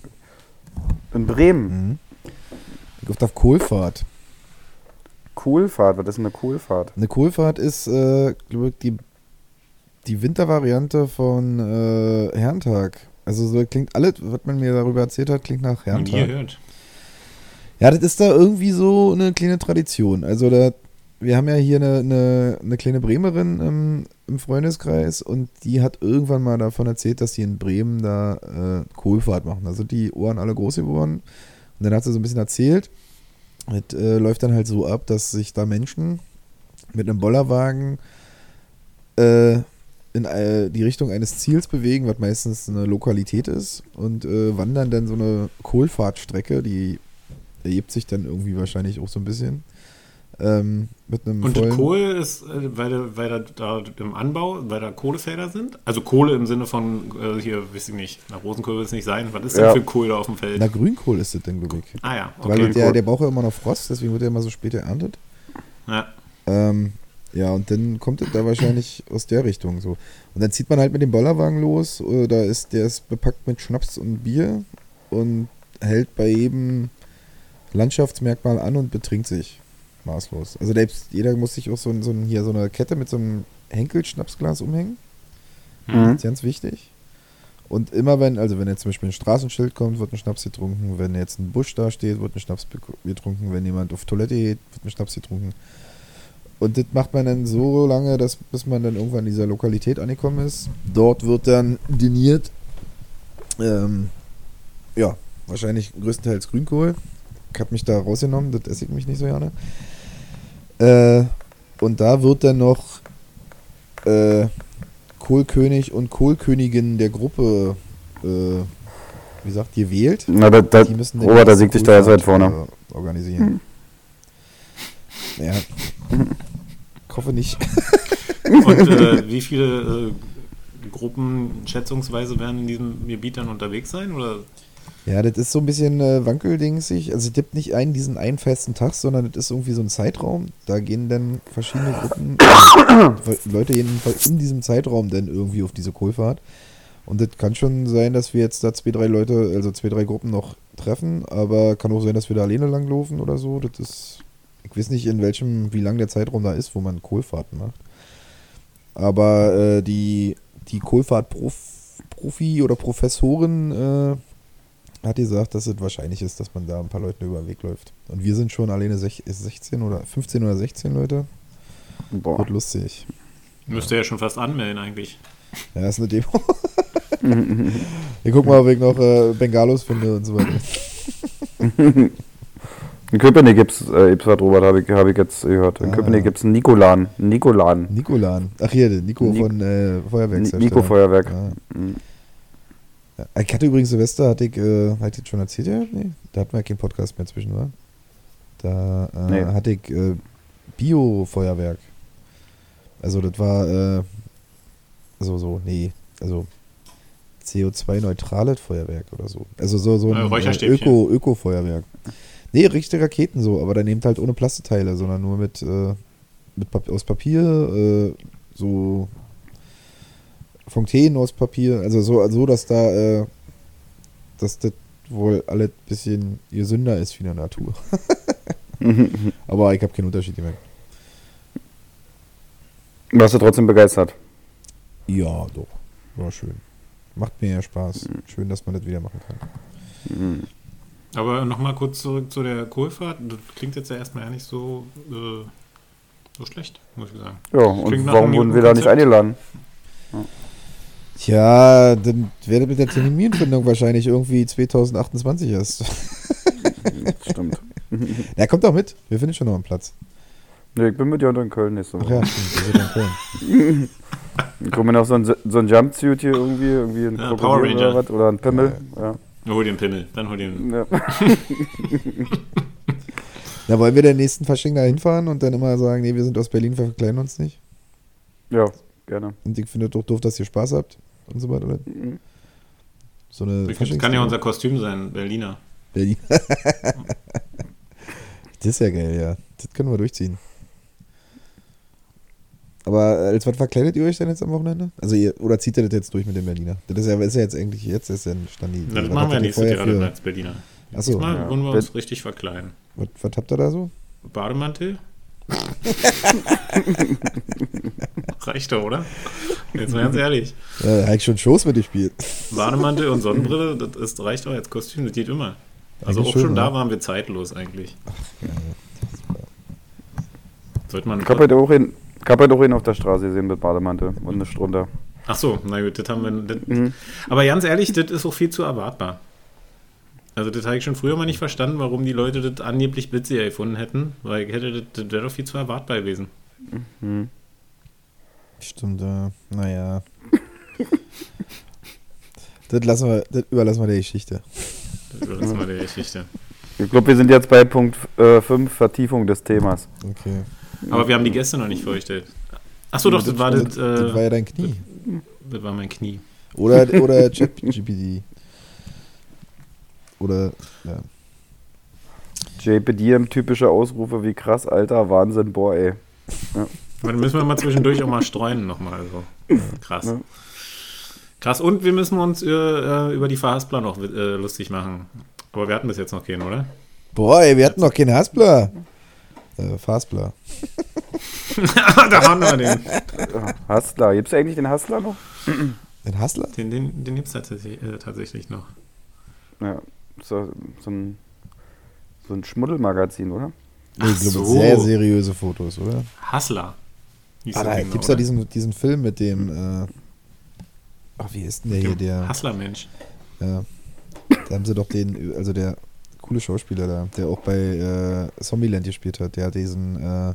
In Bremen. Mhm. Ich auf Kohlfahrt. Coolfahrt? Was ist eine Coolfahrt? Eine Kohlfahrt ist, äh, glaube ich, die, die Wintervariante von äh, Herrentag. Also so klingt alles, was man mir darüber erzählt hat, klingt nach Und ihr Herrentag. hört. Ja, das ist da irgendwie so eine kleine Tradition. Also da, wir haben ja hier eine, eine, eine kleine Bremerin im, im Freundeskreis und die hat irgendwann mal davon erzählt, dass sie in Bremen da äh, Kohlfahrt machen. Da sind die Ohren alle groß geworden. Und dann hat sie so ein bisschen erzählt. Es äh, läuft dann halt so ab, dass sich da Menschen mit einem Bollerwagen äh, in äh, die Richtung eines Ziels bewegen, was meistens eine Lokalität ist, und äh, wandern dann so eine Kohlfahrtstrecke, die ergibt sich dann irgendwie wahrscheinlich auch so ein bisschen. Ähm, mit einem Und vollen, Kohle ist, äh, weil, da- weil da, da im Anbau, weil da Kohlefelder sind? Also Kohle im Sinne von, äh, hier, weiß ich nicht, nach Rosenkohl will es nicht sein. Was ist denn Ja. für Kohle auf dem Feld? Na, Grünkohl ist das denn, glaube ich. ah ja, Weil okay. der, der braucht ja immer noch Frost, deswegen wird er immer so spät erntet. Ja. Ähm, ja, und dann kommt es da wahrscheinlich aus der Richtung so. Und dann zieht man halt mit dem Bollerwagen los. äh, Da ist, der ist bepackt mit Schnaps und Bier und hält bei jedem Landschaftsmerkmal an und betrinkt sich maßlos. Also selbst jeder muss sich auch so, so hier so eine Kette mit so einem Henkel-Schnapsglas umhängen. Mhm. Das ist ganz wichtig. Und immer wenn, also wenn jetzt zum Beispiel ein Straßenschild kommt, wird ein Schnaps getrunken. Wenn jetzt ein Busch da steht, wird ein Schnaps getrunken. Wenn jemand auf Toilette geht, wird ein Schnaps getrunken. Und das macht man dann so lange, dass, bis man dann irgendwann in dieser Lokalität angekommen ist. Dort wird dann diniert. Ähm, ja, wahrscheinlich größtenteils Grünkohl. Ich habe mich da rausgenommen, das esse ich mich nicht so gerne. Äh, und da wird dann noch äh, Kohlkönig und Kohlkönigin der Gruppe, äh, wie gesagt, gewählt. Na, da, da, Die müssen Robert, da siegt dich da jetzt weit vorne. Organisieren. Ja. Ich hoffe nicht. Und äh, wie viele äh, Gruppen schätzungsweise werden in diesem Gebiet dann unterwegs sein? Oder? Ja, das ist so ein bisschen äh, wankeldingsig. Also es gibt nicht einen diesen einen festen Tag, sondern das ist irgendwie so ein Zeitraum. Da gehen dann verschiedene Gruppen, äh, Leute gehen in diesem Zeitraum dann irgendwie auf diese Kohlfahrt. Und das kann schon sein, dass wir jetzt da zwei, drei Leute, also zwei, drei Gruppen noch treffen, aber kann auch sein, dass wir da alleine langlaufen oder so. Das ist, ich weiß nicht, in welchem, wie lang der Zeitraum da ist, wo man Kohlfahrten macht. Aber äh, die, die Kohlfahrt-Profi oder Professorin äh, hat gesagt, dass es wahrscheinlich ist, dass man da ein paar Leuten über den Weg läuft. Und wir sind schon alleine sech- 16 oder 15 oder 16 Leute. Boah. Wird lustig. Müsste ja schon fast anmelden eigentlich. Ja, ist eine Demo. Wir gucken mal, ob ich noch äh, Bengalos finde und so weiter. In Köpenick gibt's, äh, gibt's was, Robert, habe ich, hab ich jetzt gehört. In Ah. Köpenick gibt's einen Nikolan. Nikolan. Nikolan. Ach hier, der Nico Ni- von äh, Feuerwerkshersteller. Nico Feuerwerk. Ja. Ich hatte übrigens Silvester, hatte ich, äh, hatte ich schon erzählt, ja? Nee, da hatten wir ja keinen Podcast mehr zwischen, war. Da äh, Nee. hatte ich äh, Bio-Feuerwerk. Also das war, äh, so, so, nee, also CO2-neutrales Feuerwerk oder so. Also so, so ein äh. Öko, Öko-Feuerwerk. Nee, richtige Raketen so, aber dann nehmt halt ohne Plasteteile, sondern nur mit, äh, mit Pap aus Papier, äh, so Fontänen aus Papier, also so, so dass da, äh, dass das wohl alles ein bisschen gesünder ist wie in der Natur. Aber ich habe keinen Unterschied gemerkt. Warst du trotzdem begeistert? Ja, doch. War schön. Macht mir ja Spaß. Schön, dass man das wieder machen kann. Mhm. Aber nochmal kurz zurück zu der Kohlfahrt. Das klingt jetzt ja erstmal ja nicht so, äh, so schlecht, muss ich sagen. Ja, und warum wurden wir da nicht eingeladen? Tja, dann wäre mit der Terminfindung wahrscheinlich irgendwie 2028 erst. Stimmt. Na, kommt doch mit. Wir finden schon noch einen Platz. Nee, ich bin mit dir in Köln nächste Ach Woche. ja, stimmt. Wir sind in Köln. Ich komme noch so ein, so ein Jumpsuit hier irgendwie, irgendwie ein Ja, Power Ranger. oder was, oder ein Pimmel. Ja. Hol den Pimmel, dann hol den. Ja. Na, wollen wir den nächsten Fasching da hinfahren und dann immer sagen, nee, wir sind aus Berlin, wir verkleiden uns nicht? ja, gerne. Und ich finde doch doof, dass ihr Spaß habt und so weiter. Mhm. So eine Das kann ja unser Kostüm sein, Berliner. Berlin. das ist ja geil, ja. Das können wir durchziehen. Aber als was verkleidet ihr euch denn jetzt am Wochenende? Also ihr, oder zieht ihr das jetzt durch mit dem Berliner? Das ist ja, ist ja jetzt eigentlich, jetzt ist ja stand die. Na, das machen wir ihr nächstes Jahr dann als Berliner. Ach so, Diesmal ja. wollen wir uns richtig verkleiden. Was, was habt ihr da so? Bademantel, Reicht doch, oder? Jetzt mal ganz ehrlich. Ja, ich schon Shows mitgespielt. Bademantel und Sonnenbrille, das ist, reicht doch als Kostüm, das geht immer. Also Eigentlich auch schon schon, da waren wir zeitlos eigentlich. Sollte man. Ich hab heute auch in, ich hab heute auch in auf der Straße gesehen mit Bademantel und nicht drunter. Ach so, na gut, das haben wir. Das, Mhm. Aber ganz ehrlich, das ist auch viel zu erwartbar. Also, das habe ich schon früher mal nicht verstanden, warum die Leute das angeblich witzig erfunden hätten, weil ich hätte, das, das wäre doch viel zu erwartbar gewesen. Mhm. Stimmt, äh, naja. das, lassen wir, das überlassen wir der Geschichte. Das ist mal die Geschichte. Ich glaube, wir sind jetzt bei Punkt 5, Vertiefung des Themas. Okay. Aber wir haben die Gäste noch nicht vorgestellt. Ach so, doch, das war das, das, das war äh, ja dein Knie. das war mein Knie. Oder, oder ChatGPT. Oder, ja. JPD, typische Ausrufe wie krass, Alter, Wahnsinn, boah, ey. Aber dann müssen wir mal zwischendurch auch mal streuen nochmal. So. Krass. Ja. Krass. Und wir müssen uns äh, äh, über die Verhaspler noch äh, lustig machen. Aber wir hatten bis jetzt noch keinen, oder? Boah, ey, wir hatten noch keinen Haspler. Äh, Fastbler. da haben wir den. Hustler, gibt's eigentlich den Hustler noch? Den Hustler? Den, den, den gibt es tatsächlich, äh, tatsächlich noch. Ja, so, so ein, so ein Schmuddelmagazin, oder? Nee, ich glaube, so. sehr seriöse Fotos, oder? Hustler. Ah, das da ja diesen, diesen Film mit dem, äh, ach, wie ist denn der hier, der, Hustler-Mensch. ja, da haben sie doch den, also der coole Schauspieler da, der auch bei äh, Zombieland gespielt hat, der hat diesen, äh,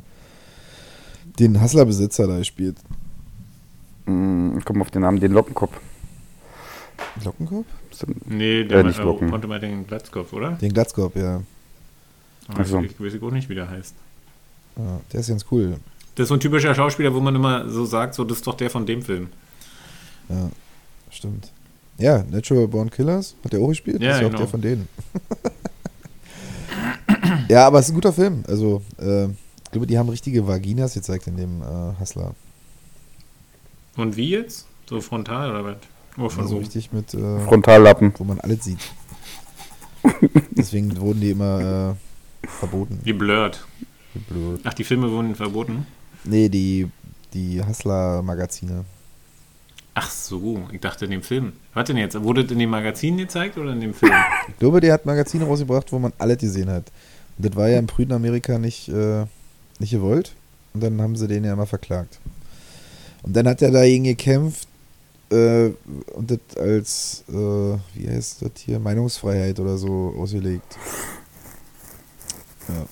den Hustler-Besitzer da gespielt. Mm, ich komme auf den Namen, den Lockenkopf. Glockenkopf? Nee, der Äh, nicht Locken. konnte mal den Glatzkopf, oder? Den Glatzkopf, ja. Aber Ach so. Ich weiß auch nicht, wie der heißt. ja. Der ist ganz cool. Das ist so ein typischer Schauspieler, wo man immer so sagt, so, das ist doch der von dem Film. Ja, stimmt. Ja, Natural Born Killers hat der auch gespielt. Ja, das ist ja genau. auch der von denen. ja, aber es ist ein guter Film. Also, äh, ich glaube, die haben richtige Vaginas gezeigt in dem äh, Hustler. Und wie jetzt? So frontal oder was? Oh, von Also so. richtig mit, äh, Frontallappen. wo man alles sieht. Deswegen wurden die immer äh, verboten. Wie blurred. Blöd. Ach, die Filme wurden verboten? Nee, die, die Hustler-Magazine. Ach so, ich dachte in dem Film. Was denn jetzt? Wurde das in dem Magazin gezeigt oder in dem Film? Ich glaube, der hat Magazine rausgebracht, wo man alles gesehen hat. Und das war ja im frühen Amerika nicht, äh, nicht gewollt. Und dann haben sie den ja immer verklagt. Und dann hat er dagegen gekämpft äh, und das als, äh, wie heißt das hier, Meinungsfreiheit oder so ausgelegt. Ja.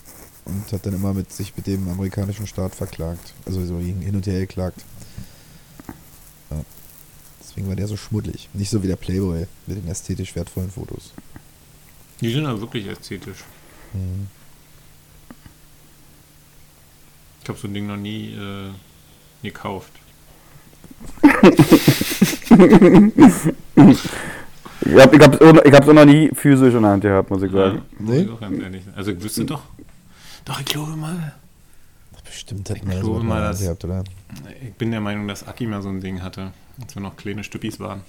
Und hat dann immer mit sich mit dem amerikanischen Staat verklagt. Also so hin und her geklagt. Ja. Deswegen war der so schmuddelig. Nicht so wie der Playboy mit den ästhetisch wertvollen Fotos. Die sind aber wirklich ästhetisch. Mhm. Ich habe so ein Ding noch nie äh, gekauft. Ich hab, ich, hab's, auch- ich hab's auch noch nie physisch in der Hand gehabt, muss ich sagen. Ja, Nee? ich auch ganz ehrlich sein. Also ich wüsste doch. Doch, ich glaube mal. Bestimmt hat Ich man das glaube auch mal, dass- gehabt, oder? Ich bin der Meinung, dass Aki mal so ein Ding hatte, als wir noch kleine Stüppis waren.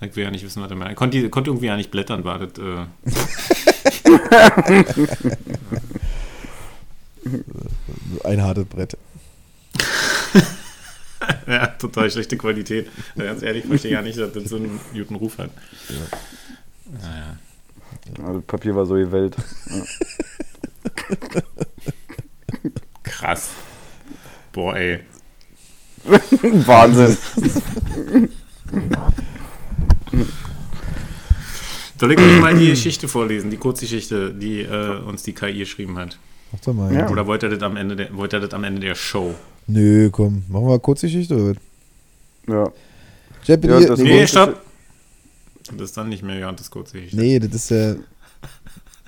Ich will ja nicht wissen, was er meint. Er konnte, konnte irgendwie ja nicht blättern, war das. Äh, Ein hartes Brett. ja, total schlechte Qualität. Ja, ganz ehrlich, ich verstehe ja nicht, dass das so einen guten Ruf hat. Naja. Also, das Papier war so die Welt. Krass. Boah, ey. Wahnsinn. Soll ich euch mal die Geschichte vorlesen, die Kurzgeschichte, die äh, uns die KI geschrieben hat? Mach doch mal. Ja. Oder wollt ihr das am Ende der, wollt ihr das am Ende der Show? Nö, komm. Machen wir kurz Geschichte, oder? was? Ja. Jeopardy, Ja, das- Nee, nee, stopp! Das ist dann nicht mehr Jantes Kurzgeschichte. nee, das ist ja.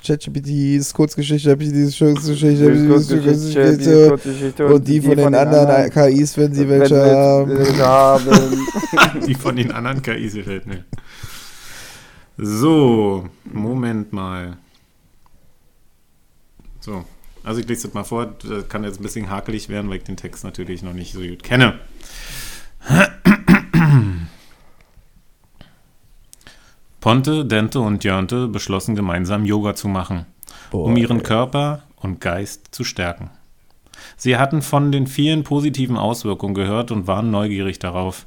ChatGPT ist Kurzgeschichte, ChatGPT ist Kurzgeschichte, Kurzgeschichte, Kurzgeschichte. Und die von den anderen KIs, wenn sie welche haben. welche haben. Die von den anderen KIs gefällt mir. So, Moment mal. So, also ich lese das mal vor. Das kann jetzt ein bisschen hakelig werden, weil ich den Text natürlich noch nicht so gut kenne. Ponte, Dente und Jörnte beschlossen gemeinsam Yoga zu machen, um Boah, ihren. Körper und Geist zu stärken. Sie hatten von den vielen positiven Auswirkungen gehört und waren neugierig darauf.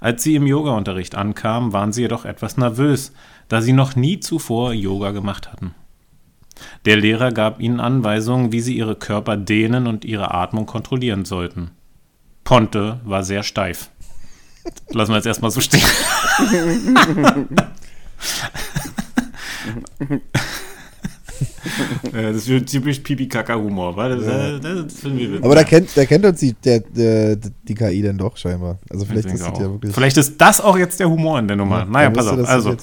Als sie im Yoga-Unterricht ankamen, waren sie jedoch etwas nervös, da sie noch nie zuvor Yoga gemacht hatten. Der Lehrer gab ihnen Anweisungen, wie sie ihre Körper dehnen und ihre Atmung kontrollieren sollten. Ponte war sehr steif. Lassen wir jetzt erstmal so stehen. das ist typisch Pipi-Kaka-Humor. Das, das, das Aber da kennt, da kennt uns die, der, der, die KI dann doch scheinbar. Also vielleicht ist das ja wirklich. Vielleicht ist das auch jetzt der Humor in der Nummer. Ja, naja, pass auf. Also,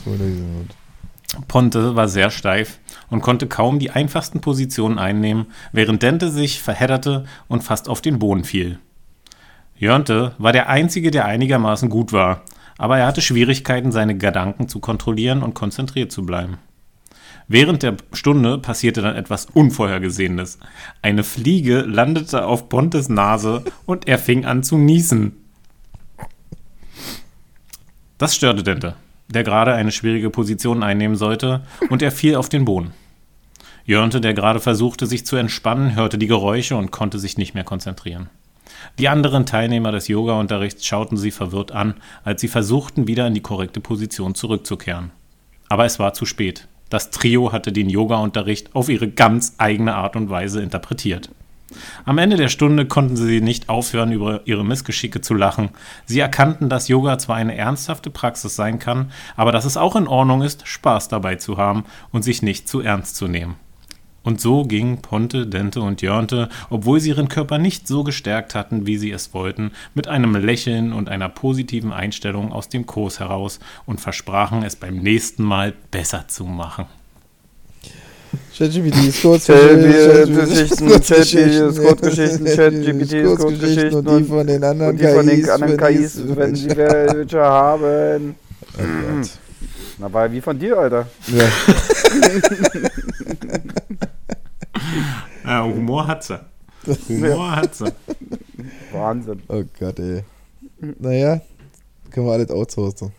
Ponte war sehr steif und konnte kaum die einfachsten Positionen einnehmen, während Dente sich verhedderte und fast auf den Boden fiel. Jörnte war der Einzige, der einigermaßen gut war, aber er hatte Schwierigkeiten, seine Gedanken zu kontrollieren und konzentriert zu bleiben. Während der Stunde passierte dann etwas Unvorhergesehenes. Eine Fliege landete auf Pontes Nase und er fing an zu niesen. Das störte Dente, der gerade eine schwierige Position einnehmen sollte, und er fiel auf den Boden. Jörnte, der gerade versuchte, sich zu entspannen, hörte die Geräusche und konnte sich nicht mehr konzentrieren. Die anderen Teilnehmer des Yoga-Unterrichts schauten sie verwirrt an, als sie versuchten, wieder in die korrekte Position zurückzukehren. Aber es war zu spät. Das Trio hatte den Yoga-Unterricht auf ihre ganz eigene Art und Weise interpretiert. Am Ende der Stunde konnten sie nicht aufhören, über ihre Missgeschicke zu lachen. Sie erkannten, dass Yoga zwar eine ernsthafte Praxis sein kann, aber dass es auch in Ordnung ist, Spaß dabei zu haben und sich nicht zu ernst zu nehmen. Und so ging Ponte, Dente und Jörnte, obwohl sie ihren Körper nicht so gestärkt hatten, wie sie es wollten, mit einem Lächeln und einer positiven Einstellung aus dem Kurs heraus und versprachen, es beim nächsten Mal besser zu machen. ChatGPT ist Kurzgeschichten, Kurzgeschichten, ChatGPT ist Kurzgeschichten und die von den anderen KIs, wenn sie welche haben. Oh Na, war wie von dir, Alter. Ja. ja, Humor hat sie. Humor hat sie. Wahnsinn. Oh Gott, ey. Naja, können wir alles outsourcen.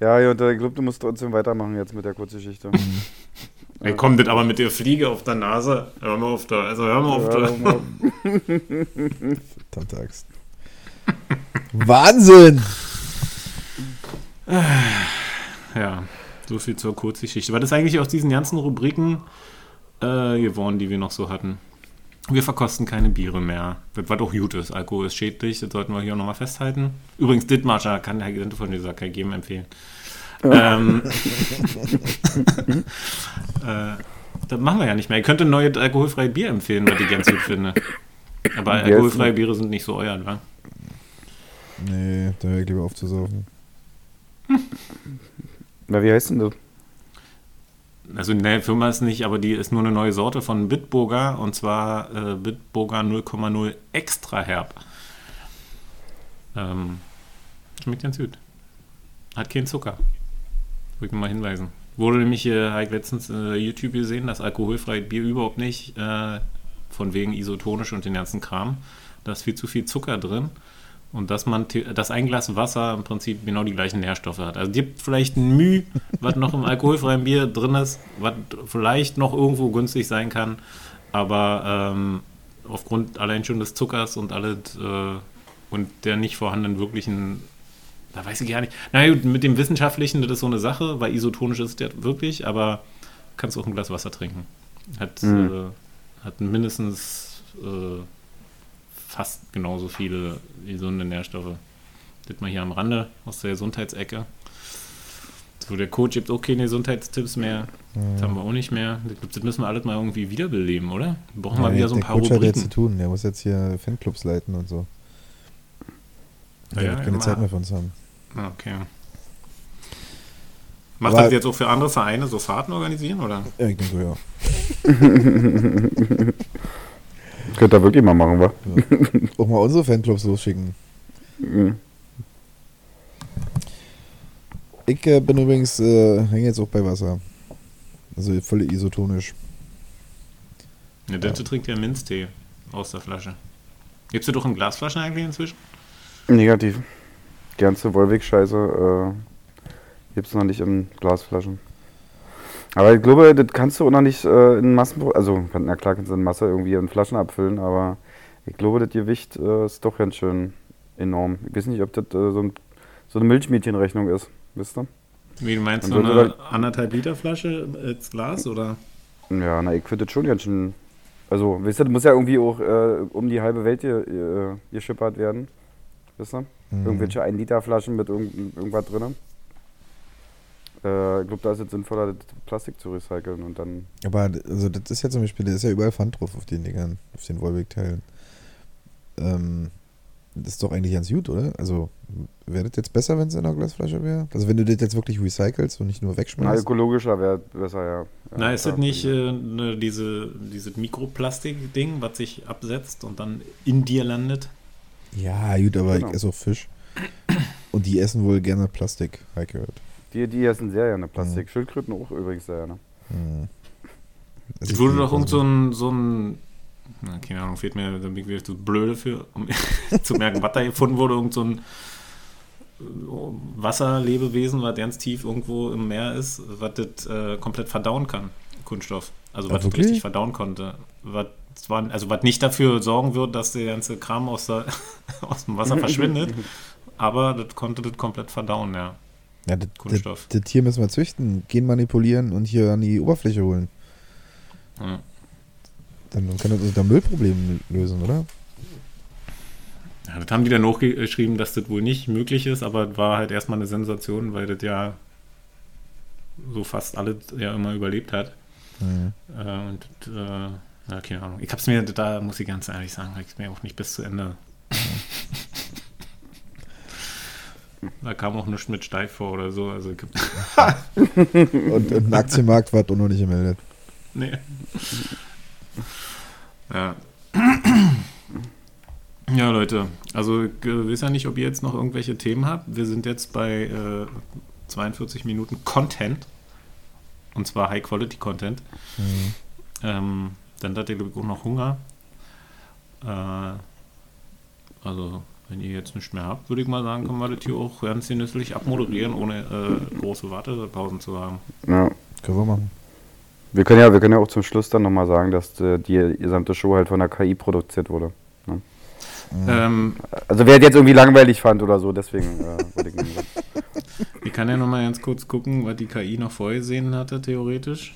Ja, ja, ich glaube, du musst trotzdem weitermachen jetzt mit der Kurzgeschichte. Ey, kommt das aber mit der Fliege auf der Nase. Hör mal auf da. Also hör mal auf da. Verdammtags. Wahnsinn! Ja, so viel zur Kurzgeschichte. War das eigentlich aus diesen ganzen Rubriken äh, geworden, die wir noch so hatten? Wir verkosten keine Biere mehr. Das war doch gut ist. Alkohol ist schädlich, das sollten wir hier auch nochmal festhalten. Übrigens, Dittmarscher kann der Agent von dieser KG empfehlen. Ähm, äh, das machen wir ja nicht mehr. Ihr könnt ein neues alkoholfreies Bier empfehlen, was ich ganz gut finde. Aber alkoholfreie Biere sind nicht so euer, wa? Nee, da wäre ich lieber aufzusaufen. Na, wie heißt denn du? Also ne, Firma ist nicht, aber die ist nur eine neue Sorte von Bitburger und zwar äh, Bitburger 0,0 extra herb. Ähm, schmeckt ganz gut. Hat keinen Zucker. Würde ich mal hinweisen. Wurde nämlich hier halt letztens äh, YouTube gesehen, dass alkoholfreies Bier überhaupt nicht, äh, von wegen isotonisch und den ganzen Kram. Da ist viel zu viel Zucker drin. Und dass man, dass ein Glas Wasser im Prinzip genau die gleichen Nährstoffe hat. Also gibt vielleicht ein Müh, was noch im alkoholfreien Bier drin ist, was vielleicht noch irgendwo günstig sein kann, aber ähm, aufgrund allein schon des Zuckers und alles äh, und der nicht vorhandenen wirklichen, da weiß ich gar nicht. Na gut, mit dem Wissenschaftlichen, das ist so eine Sache, weil isotonisch ist der wirklich, aber kannst auch ein Glas Wasser trinken. Hat, mhm. äh, hat mindestens äh, fast genauso viele gesunde Nährstoffe. Das mal hier am Rande aus der Gesundheitsecke. So, der Coach gibt auch keine Gesundheitstipps mehr. Das haben wir auch nicht mehr. Das müssen wir alles mal irgendwie wiederbeleben, oder? Wir brauchen ja, mal wieder so ein paar Coach Rubriken. Hat zu tun. Der muss jetzt hier Fanclubs leiten und so. Der ja, wird keine Zeit mehr für uns haben. Ah, okay. Macht Aber das jetzt auch für andere Vereine so Fahrten organisieren, oder? Ja, ich denke ja. Könnt ihr wirklich mal machen, wa? Ja. Auch mal unsere Fanclubs losschicken. Mhm. Ich äh, bin übrigens, äh, hänge jetzt auch bei Wasser. Also völlig isotonisch. Ja, dazu ja. trinkt ja Minztee aus der Flasche. Gibst du doch in Glasflaschen eigentlich inzwischen? Negativ. Die ganze Wolwig-Scheiße äh, gibt's noch nicht in Glasflaschen. Aber ich glaube, das kannst du auch noch nicht äh, in Massen, also na klar kannst du in Masse irgendwie in Flaschen abfüllen, aber Ich glaube, das Gewicht äh, ist doch ganz schön enorm. Ich weiß nicht, ob das äh, so, ein, so eine Milchmädchenrechnung ist. Wisst ihr? Wie du meinst, würde eine anderthalb Liter Flasche als Glas oder? Ja, na, ich finde das schon ganz schön. Also, weißt du, das muss ja irgendwie auch äh, um die halbe Welt ge, äh, geschippert werden. Wisst ihr? Mhm. Irgendwelche 1 Liter Flaschen mit irgend, irgendwas drin. Äh, ich glaube, da ist es sinnvoller, das Plastik zu recyceln und dann. Aber also das ist ja zum Beispiel, da ist ja überall Pfand drauf auf den Dingern, auf den Volvic-Teilen. Ähm, das ist doch eigentlich ganz gut, oder? Also wäre das jetzt besser, wenn es in einer Glasflasche wäre? Also wenn du das jetzt wirklich recycelst und nicht nur Na, wegschmeißt? ökologischer wäre besser, ja. ja Na, ist das nicht äh, ne, diese, dieses Mikroplastik-Ding, was sich absetzt und dann in dir landet? Ja, gut, aber Genau. ich esse auch Fisch. Und die essen wohl gerne Plastik, habe ich gehört. Die, die essen sehr gerne Plastik. Mhm. Schildkröten auch übrigens sehr gerne. Hm. Also ich wurde doch irgend so ein, so ein na, keine Ahnung, fehlt mir, da bin ich wieder zu blöde für, um zu merken, was da gefunden wurde, irgend so ein äh, Wasserlebewesen, was ganz tief irgendwo im Meer ist, was das äh, komplett verdauen kann, Kunststoff. Also was das wirklich? richtig verdauen konnte. Was zwar, also was nicht dafür sorgen wird, dass der ganze Kram aus, der, aus dem Wasser verschwindet, aber das konnte das komplett verdauen, ja. Ja, das, das, Kunststoff. das Tier müssen wir züchten, gen manipulieren und hier an die Oberfläche holen. ja. Dann kann das unser Müllproblem lösen, oder? Ja, das haben die dann hochgeschrieben, dass das wohl nicht möglich ist, aber es war halt erstmal eine Sensation, weil das ja so fast alles ja immer überlebt hat. Hm. Äh, und äh, ja, keine Ahnung. Ich hab's mir, da muss ich ganz ehrlich sagen, ich mir auch nicht bis zu Ende. da kam auch nichts mit steif vor oder so. Also Und, ein Aktienmarkt war auch noch nicht gemeldet. nee. Ja. Ja, Leute, also ich weiß ja nicht, ob ihr jetzt noch irgendwelche Themen habt. Wir sind jetzt bei äh, 42 Minuten Content. Und zwar High-Quality-Content. Hm. Ähm, dann hat ihr, glaube ich, auch noch Hunger. Äh, also, wenn ihr jetzt nichts mehr habt, würde ich mal sagen, können wir das hier auch ganz genüsslich abmoderieren, ohne äh, große Wartepausen zu haben. Ja. Können wir machen. Wir können ja, wir können ja auch zum Schluss dann nochmal sagen, dass äh, die gesamte Show halt von der KI produziert wurde. Hm. Ähm, Also wer jetzt irgendwie langweilig fand oder so, deswegen äh, wollte ich nicht sagen. ich kann ja noch mal ganz kurz gucken, was die KI noch vorgesehen hatte, theoretisch.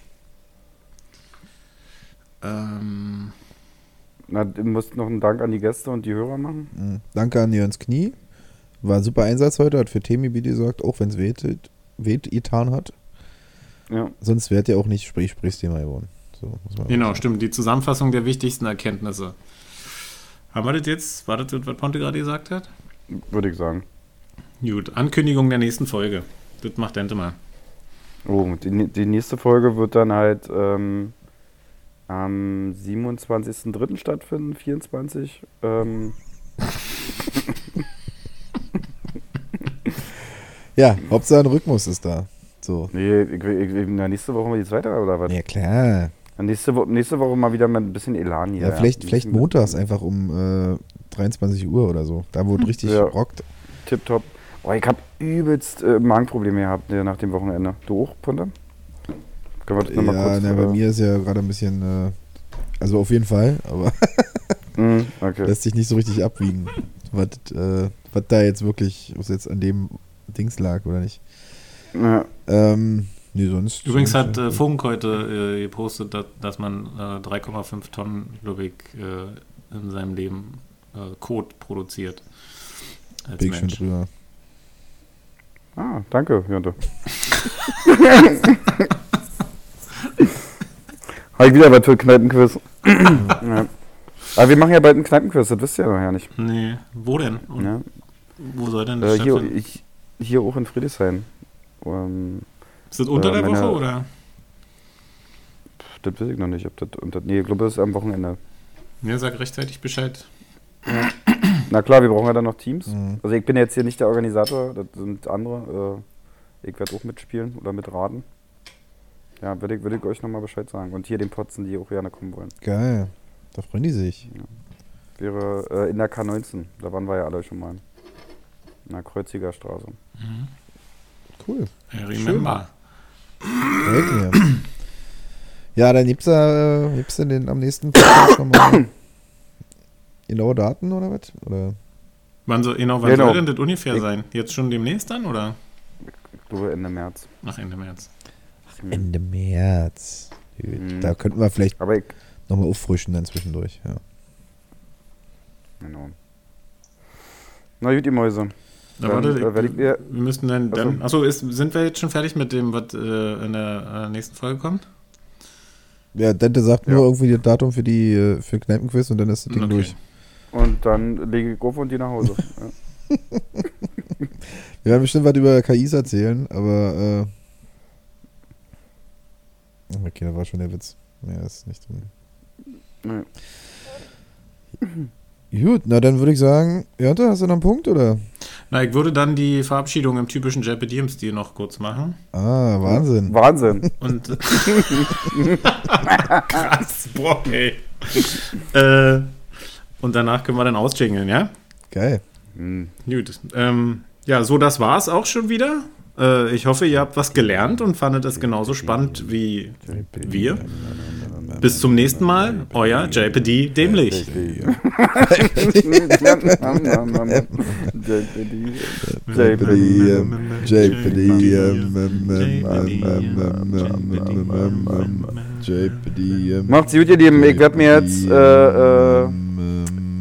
Ähm, Na, du musst noch einen Dank an die Gäste und die Hörer machen. Hm. Danke an Jörns Knie. War ein super Einsatz heute, hat für Themengebiet gesorgt, auch wenn es weht, weht getan hat. Ja. Sonst wäre ja auch nicht Sprich, Sprichsthema geworden. So, muss man genau, stimmt. Die Zusammenfassung der wichtigsten Erkenntnisse. Haben wir das jetzt? War das, das, was Ponte gerade gesagt hat? Würde ich sagen. Gut, Ankündigung der nächsten Folge. Das macht Dente mal. Oh, die, die nächste Folge wird dann halt ähm, am 27.03. stattfinden, 24. Ähm, Ja, Hauptsache ein Rhythmus ist da. So. nee, ich, ich, ich, na, nächste Woche mal die zweite oder was? Ja, klar. Nächste, Wo nächste Woche mal wieder mit ein bisschen Elan hier. Ja, vielleicht, Ein vielleicht montags einfach um äh, 23 Uhr oder so. Da, wo es richtig Ja. rockt. Tipptopp. Oh, ich habe übelst äh, Magenprobleme gehabt äh, nach dem Wochenende. Du auch, Ponte? Können wir das nochmal Ja, kurz... na, bei äh, mir ist ja gerade ein bisschen, äh, also auf jeden Fall, aber mh, okay. lässt sich nicht so richtig abwiegen, was, äh, was da jetzt wirklich, was jetzt an dem Dings lag oder nicht. Ja, Ähm, nee, sonst. Übrigens sonst, hat ja. äh, Funk heute äh, gepostet, dass, dass man äh, 3,5 Tonnen, glaube ich, äh, in seinem Leben äh, Kot produziert. Als Bin ich schon Mensch. drüber. Ah, danke, Jörnte. Habe ich wieder was für Kneipenquiz. ja. Aber wir machen ja bald einen Kneipenquiz, das wisst ihr ja noch ja nicht. Nee, wo denn? Und Ja. Wo soll denn das Äh, hier, ich, hier auch in Friedrichshain. Ähm, Ist das unter äh, der meine- Woche oder? das weiß ich noch nicht, ob das unter. Nee, ich glaube, das ist am Wochenende. Ja, sag rechtzeitig Bescheid. Na klar, wir brauchen ja dann noch Teams. Mhm. Also ich bin jetzt hier nicht der Organisator, das sind andere. Äh, ich werde auch mitspielen oder mitraten. Ja, würde ich, würde ich euch nochmal Bescheid sagen. Und hier den Potzen, die auch gerne kommen wollen. Geil. Da freuen die sich. Wäre äh, in der K19. Da waren wir ja alle schon mal. In der Kreuziger Straße. Mhm. Cool. I remember. Mir. Ja, dann gibt's da, äh, gibt's denn den am nächsten Podcast nochmal genaue Daten oder was? Oder? Wann so, genau, wann Genau. soll denn das ungefähr Ich- sein? Jetzt schon demnächst dann oder? Ich glaube Ende März. Ach, Ende März. Hm. Ende März. Mhm. Da könnten wir vielleicht Aber ich, nochmal auffrischen dann zwischendurch. Ja. genau. Na gut, die Mäuse. Na, Dann, warte, äh, ich mir- wir müssten dann, Achso. dann achso, ist, sind wir jetzt schon fertig mit dem, was äh, in der äh, nächsten Folge kommt? Ja, Dente sagt Ja. nur irgendwie das Datum für die äh, für Kneipenquiz und dann ist das Ding Okay. durch. Und dann lege ich auf und die nach Hause. ja. Wir werden bestimmt was über KIs erzählen, aber äh, okay, da war schon der Witz. Mehr ist nicht drin. Nee. Gut, na dann würde ich sagen, Jante, hast du noch einen Punkt oder? Na, ich würde dann die Verabschiedung im typischen JPDM-Stil noch kurz machen. Ah, Wahnsinn. Wahnsinn. Und. Krass, boah, ey. äh, und danach können wir dann ausjingeln, ja? Geil. Hm. Gut. Ähm, ja, so, das war's auch schon wieder. Äh, ich hoffe, ihr habt was gelernt und fandet es genauso spannend wie wir. Bis zum nächsten Mal, euer JPD Dämlich. JPD, JPD, JPD. Macht's gut, ihr Lieben. Ich werd mir jetzt, JPD, äh, äh,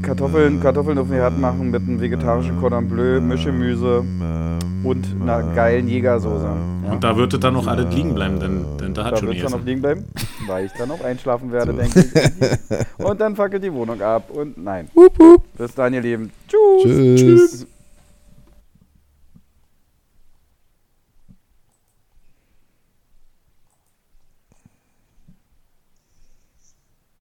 Kartoffeln, Kartoffeln auf den Herd machen mit einem vegetarischen Cordon Bleu, Mischgemüse ähm, und einer geilen Jägersoße. Ja? Und da wird es dann noch alles liegen bleiben, denn, denn da hat Da schon wird es dann noch liegen bleiben, weil ich dann auch einschlafen werde, denke ich. Und dann fackelt die Wohnung ab und nein. Wup, wup. Bis dann, ihr Lieben. Tschüss. Tschüss.